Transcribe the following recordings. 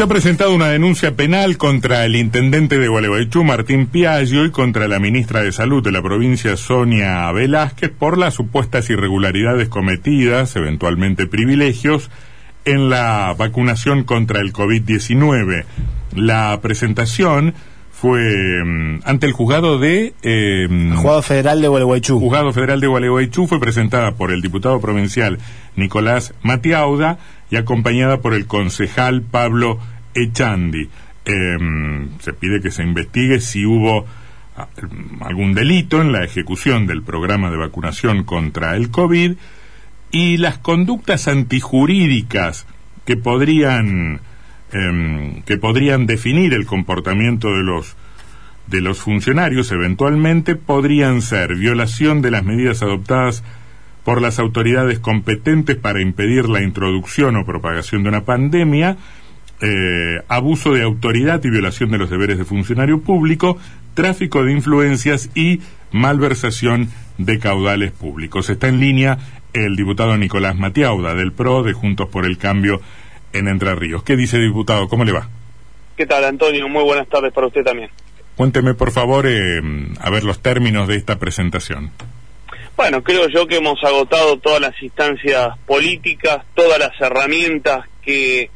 Se ha presentado una denuncia penal contra el intendente de Gualeguaychú, Martín Piaggio, y contra la ministra de Salud de la provincia, Sonia Velázquez, por las supuestas irregularidades cometidas, eventualmente privilegios, en la vacunación contra el COVID-19. La presentación fue mm, ante el juzgado de... Eh, juzgado Federal de Gualeguaychú. Juzgado Federal de Gualeguaychú fue presentada por el diputado provincial Nicolás Matiauda y acompañada por el concejal Pablo Echandi. Em, se pide que se investigue si hubo ah, algún delito en la ejecución del programa de vacunación contra el COVID y las conductas antijurídicas que podrían em, que podrían definir el comportamiento de los de los funcionarios eventualmente podrían ser violación de las medidas adoptadas por las autoridades competentes para impedir la introducción o propagación de una pandemia, eh, abuso de autoridad y violación de los deberes de funcionario público, tráfico de influencias y malversación de caudales públicos. Está en línea el diputado Nicolás Matiauda del PRO de Juntos por el Cambio en Entre Ríos. ¿Qué dice, diputado? ¿Cómo le va? ¿Qué tal, Antonio? Muy buenas tardes para usted también. Cuénteme, por favor, eh, a ver los términos de esta presentación. Bueno, creo yo que hemos agotado todas las instancias políticas, todas las herramientas que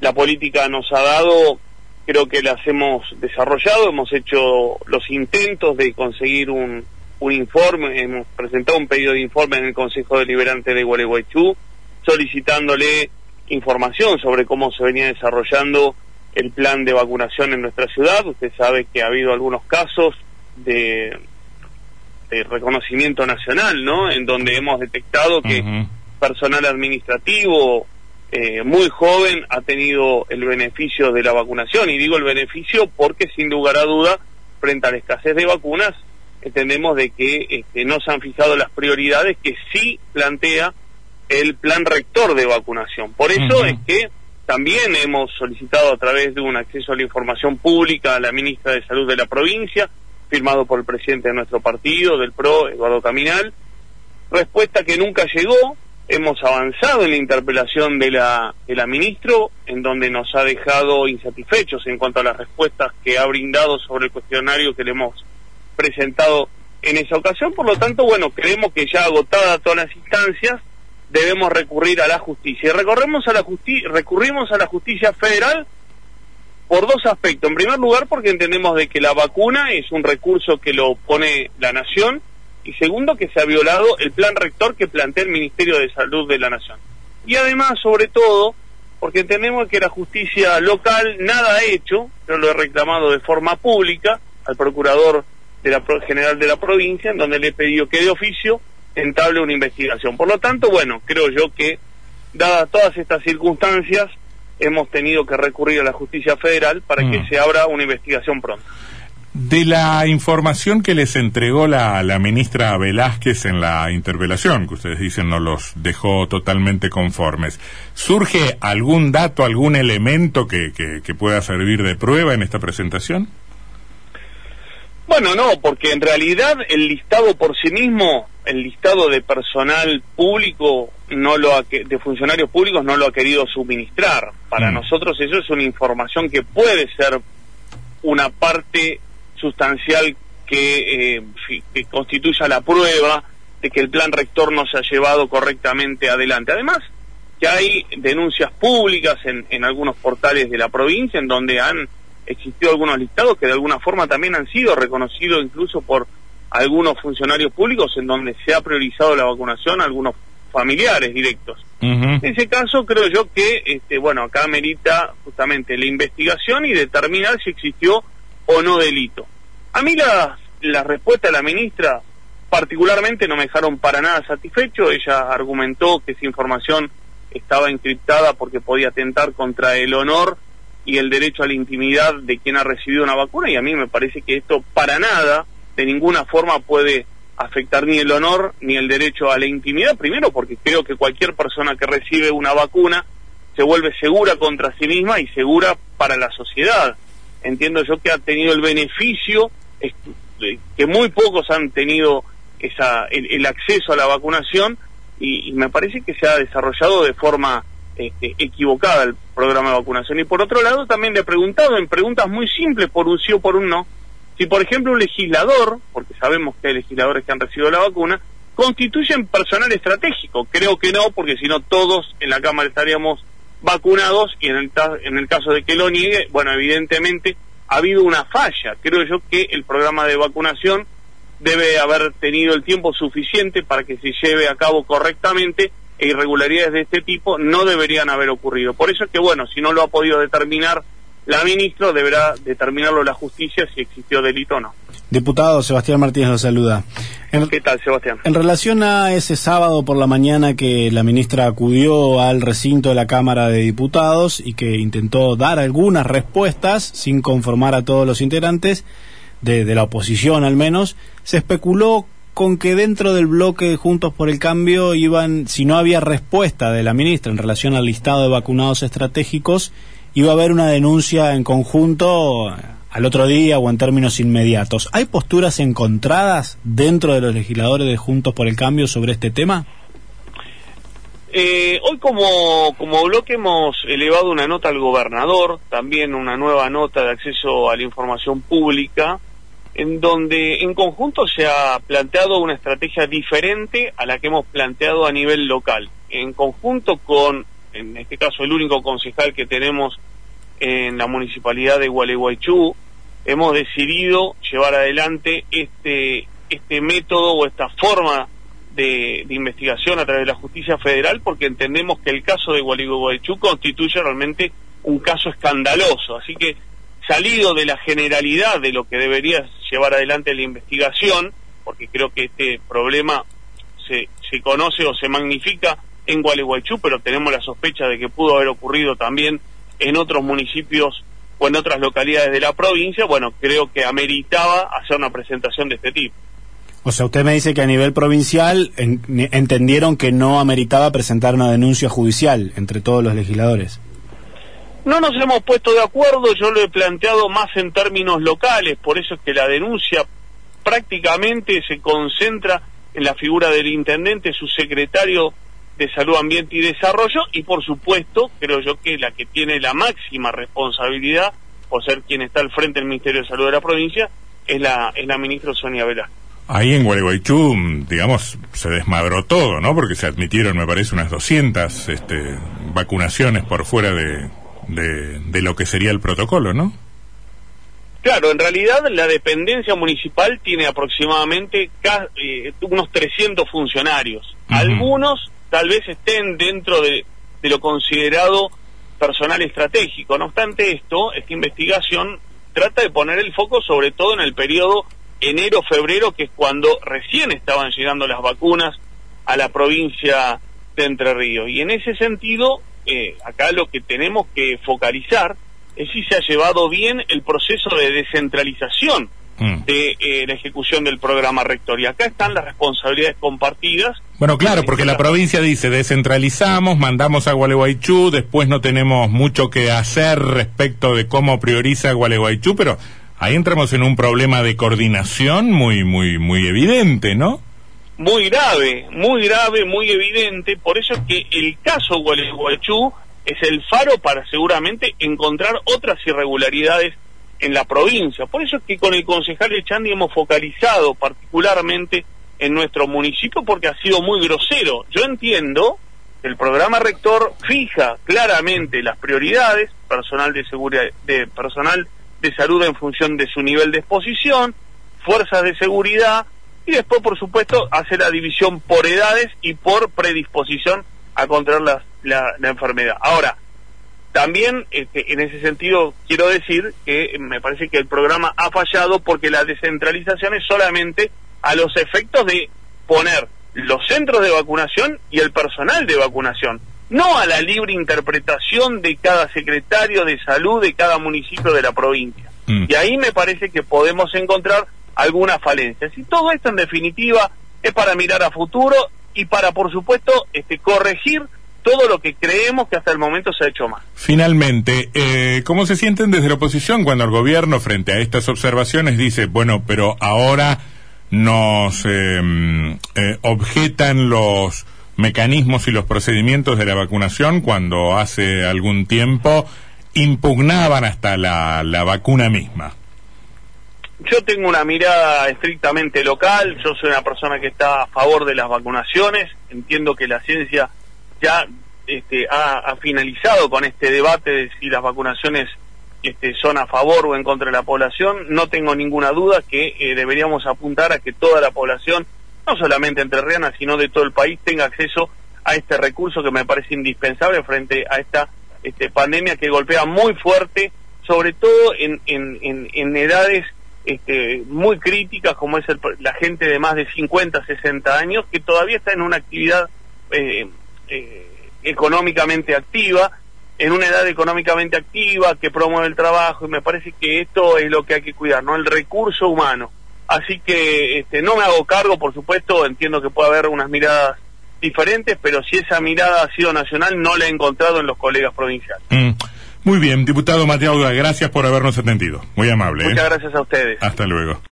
la política nos ha dado, creo que las hemos desarrollado, hemos hecho los intentos de conseguir un, un informe, hemos presentado un pedido de informe en el Consejo Deliberante de Gualeguaychú, solicitándole información sobre cómo se venía desarrollando el plan de vacunación en nuestra ciudad. Usted sabe que ha habido algunos casos de de reconocimiento nacional, ¿no? En donde hemos detectado que personal administrativo eh, muy joven ha tenido el beneficio de la vacunación. Y digo el beneficio porque, sin lugar a duda, frente a la escasez de vacunas, entendemos de que este, no se han fijado las prioridades que sí plantea el plan rector de vacunación. Por eso es que también hemos solicitado a través de un acceso a la información pública a la ministra de Salud de la provincia, firmado por el presidente de nuestro partido, del PRO, Eduardo Caminal. Respuesta que nunca llegó. Hemos avanzado en la interpelación de la, de la ministro, en donde nos ha dejado insatisfechos en cuanto a las respuestas que ha brindado sobre el cuestionario que le hemos presentado en esa ocasión. Por lo tanto, bueno, creemos que ya agotada todas las instancias, debemos recurrir a la justicia. Y recorremos a la justi recurrimos a la justicia federal por dos aspectos. En primer lugar, porque entendemos de que la vacuna es un recurso que lo pone la nación y segundo, que se ha violado el plan rector que plantea el Ministerio de Salud de la Nación. Y además, sobre todo, porque entendemos que la justicia local nada ha hecho, yo lo he reclamado de forma pública al procurador de la general de la provincia, en donde le he pedido que de oficio entable una investigación. Por lo tanto, bueno, creo yo que, dadas todas estas circunstancias, hemos tenido que recurrir a la justicia federal para que mm. se abra una investigación pronto. De la información que les entregó la, la, ministra Velázquez en la interpelación, que ustedes dicen no los dejó totalmente conformes, ¿surge algún dato, algún elemento que, que pueda servir de prueba en esta presentación? Bueno, no, porque en realidad el listado por sí mismo, el listado de personal público, no lo de funcionarios públicos no lo ha querido suministrar. Para mm. nosotros eso es una información que puede ser una parte sustancial que, eh, que constituya la prueba de que el plan rector no se ha llevado correctamente adelante. Además, que hay denuncias públicas en, en algunos portales de la provincia en donde han existido algunos listados que de alguna forma también han sido reconocidos incluso por algunos funcionarios públicos en donde se ha priorizado la vacunación a algunos familiares directos. En ese caso creo yo que, este, bueno, acá merita justamente la investigación y determinar si existió o no delito. A mí la, la respuesta de la ministra particularmente no me dejaron para nada satisfecho. Ella argumentó que esa información estaba encriptada porque podía atentar contra el honor y el derecho a la intimidad de quien ha recibido una vacuna y a mí me parece que esto para nada, de ninguna forma puede afectar ni el honor ni el derecho a la intimidad, primero porque creo que cualquier persona que recibe una vacuna se vuelve segura contra sí misma y segura para la sociedad. Entiendo yo que ha tenido el beneficio, que muy pocos han tenido esa, el, acceso a la vacunación y, y me parece que se ha desarrollado de forma este, equivocada el programa de vacunación. Y por otro lado, también le he preguntado en preguntas muy simples, por un sí o por un no, si por ejemplo un legislador, porque sabemos que hay legisladores que han recibido la vacuna, constituyen personal estratégico. Creo que no, porque si no todos en la Cámara estaríamos vacunados y en el, en el caso de que lo niegue, bueno, evidentemente ha habido una falla. Creo yo que el programa de vacunación debe haber tenido el tiempo suficiente para que se lleve a cabo correctamente e irregularidades de este tipo no deberían haber ocurrido. Por eso es que, bueno, si no lo ha podido determinar la ministra, deberá determinarlo la justicia si existió delito o no. Diputado Sebastián Martínez lo saluda. ¿Qué tal, Sebastián? En relación a ese sábado por la mañana que la ministra acudió al recinto de la Cámara de Diputados y que intentó dar algunas respuestas sin conformar a todos los integrantes, de, de la oposición al menos, se especuló con que dentro del bloque Juntos por el Cambio iban, si no había respuesta de la ministra en relación al listado de vacunados estratégicos, iba a haber una denuncia en conjunto al otro día o en términos inmediatos. ¿Hay posturas encontradas dentro de los legisladores de Juntos por el Cambio sobre este tema? Eh, hoy como, como bloque hemos elevado una nota al gobernador, también una nueva nota de acceso a la información pública, en donde en conjunto se ha planteado una estrategia diferente a la que hemos planteado a nivel local. En conjunto con, en este caso, el único concejal que tenemos en la municipalidad de Gualeguaychú, hemos decidido llevar adelante este, este método o esta forma de, investigación a través de la justicia federal porque entendemos que el caso de Gualeguaychú constituye realmente un caso escandaloso. Así que salido de la generalidad de lo que debería llevar adelante la investigación, porque creo que este problema se, se conoce o se magnifica en Gualeguaychú, pero tenemos la sospecha de que pudo haber ocurrido también en otros municipios o en otras localidades de la provincia, bueno, creo que ameritaba hacer una presentación de este tipo. O sea, usted me dice que a nivel provincial en, entendieron que no ameritaba presentar una denuncia judicial entre todos los legisladores. No nos hemos puesto de acuerdo, yo lo he planteado más en términos locales, por eso es que la denuncia prácticamente se concentra en la figura del intendente, su secretario de Salud, Ambiente y Desarrollo, y por supuesto, creo yo que la que tiene la máxima responsabilidad, por ser quien está al frente del Ministerio de Salud de la provincia, es la, es la ministra Sonia Vela. Ahí en Gualeguaychú, digamos, se desmadró todo, ¿no? Porque se admitieron, me parece, unas 200 este, vacunaciones por fuera de, de, lo que sería el protocolo, ¿no? Claro, en realidad la dependencia municipal tiene aproximadamente eh, unos 300 funcionarios. Algunos tal vez estén dentro de, lo considerado personal estratégico. No obstante esto, esta investigación trata de poner el foco sobre todo en el periodo enero-febrero, que es cuando recién estaban llegando las vacunas a la provincia de Entre Ríos. Y en ese sentido, eh, acá lo que tenemos que focalizar es si se ha llevado bien el proceso de descentralización. De eh, la ejecución del programa rector. Y acá están las responsabilidades compartidas. Bueno, claro, porque la provincia dice descentralizamos, mandamos a Gualeguaychú, después no tenemos mucho que hacer respecto de cómo prioriza Gualeguaychú, pero ahí entramos en un problema de coordinación muy, muy, muy evidente, ¿no? muy grave, muy grave, muy evidente. Por eso es que el caso Gualeguaychú es el faro para seguramente encontrar otras irregularidades en la provincia. Por eso es que con el concejal Echandi hemos focalizado particularmente en nuestro municipio porque ha sido muy grosero. Yo entiendo que el programa rector fija claramente las prioridades, personal de seguridad, de personal de salud en función de su nivel de exposición, fuerzas de seguridad, y después, por supuesto, hace la división por edades y por predisposición a contraer la, enfermedad. Ahora, también este, en ese sentido quiero decir que me parece que el programa ha fallado porque la descentralización es solamente a los efectos de poner los centros de vacunación y el personal de vacunación, no a la libre interpretación de cada secretario de salud de cada municipio de la provincia. Mm. Y ahí me parece que podemos encontrar algunas falencias. Y todo esto en definitiva es para mirar a futuro y para, por supuesto, este, corregir todo lo que creemos que hasta el momento se ha hecho mal. Finalmente, eh, ¿cómo se sienten desde la oposición cuando el gobierno frente a estas observaciones dice, bueno, pero ahora nos em, eh, objetan los mecanismos y los procedimientos de la vacunación cuando hace algún tiempo impugnaban hasta la, la vacuna misma. Yo tengo una mirada estrictamente local, yo soy una persona que está a favor de las vacunaciones, entiendo que la ciencia ya este, ha, finalizado con este debate de si las vacunaciones este, son a favor o en contra de la población, no tengo ninguna duda que eh, deberíamos apuntar a que toda la población, no solamente entre entrerriana, sino de todo el país, tenga acceso a este recurso que me parece indispensable frente a esta este, pandemia que golpea muy fuerte, sobre todo en, en, en edades este, muy críticas como es la gente de más de 50, 60 años que todavía está en una actividad eh, eh, económicamente activa, en una edad económicamente activa que promueve el trabajo y me parece que esto es lo que hay que cuidar, ¿no? El recurso humano. Así que este, no me hago cargo, por supuesto, entiendo que puede haber unas miradas diferentes, pero si esa mirada ha sido nacional no la he encontrado en los colegas provinciales. Mm. Muy bien, diputado Mateo gracias por habernos atendido. Muy amable. Muchas ¿eh? gracias a ustedes. Hasta luego.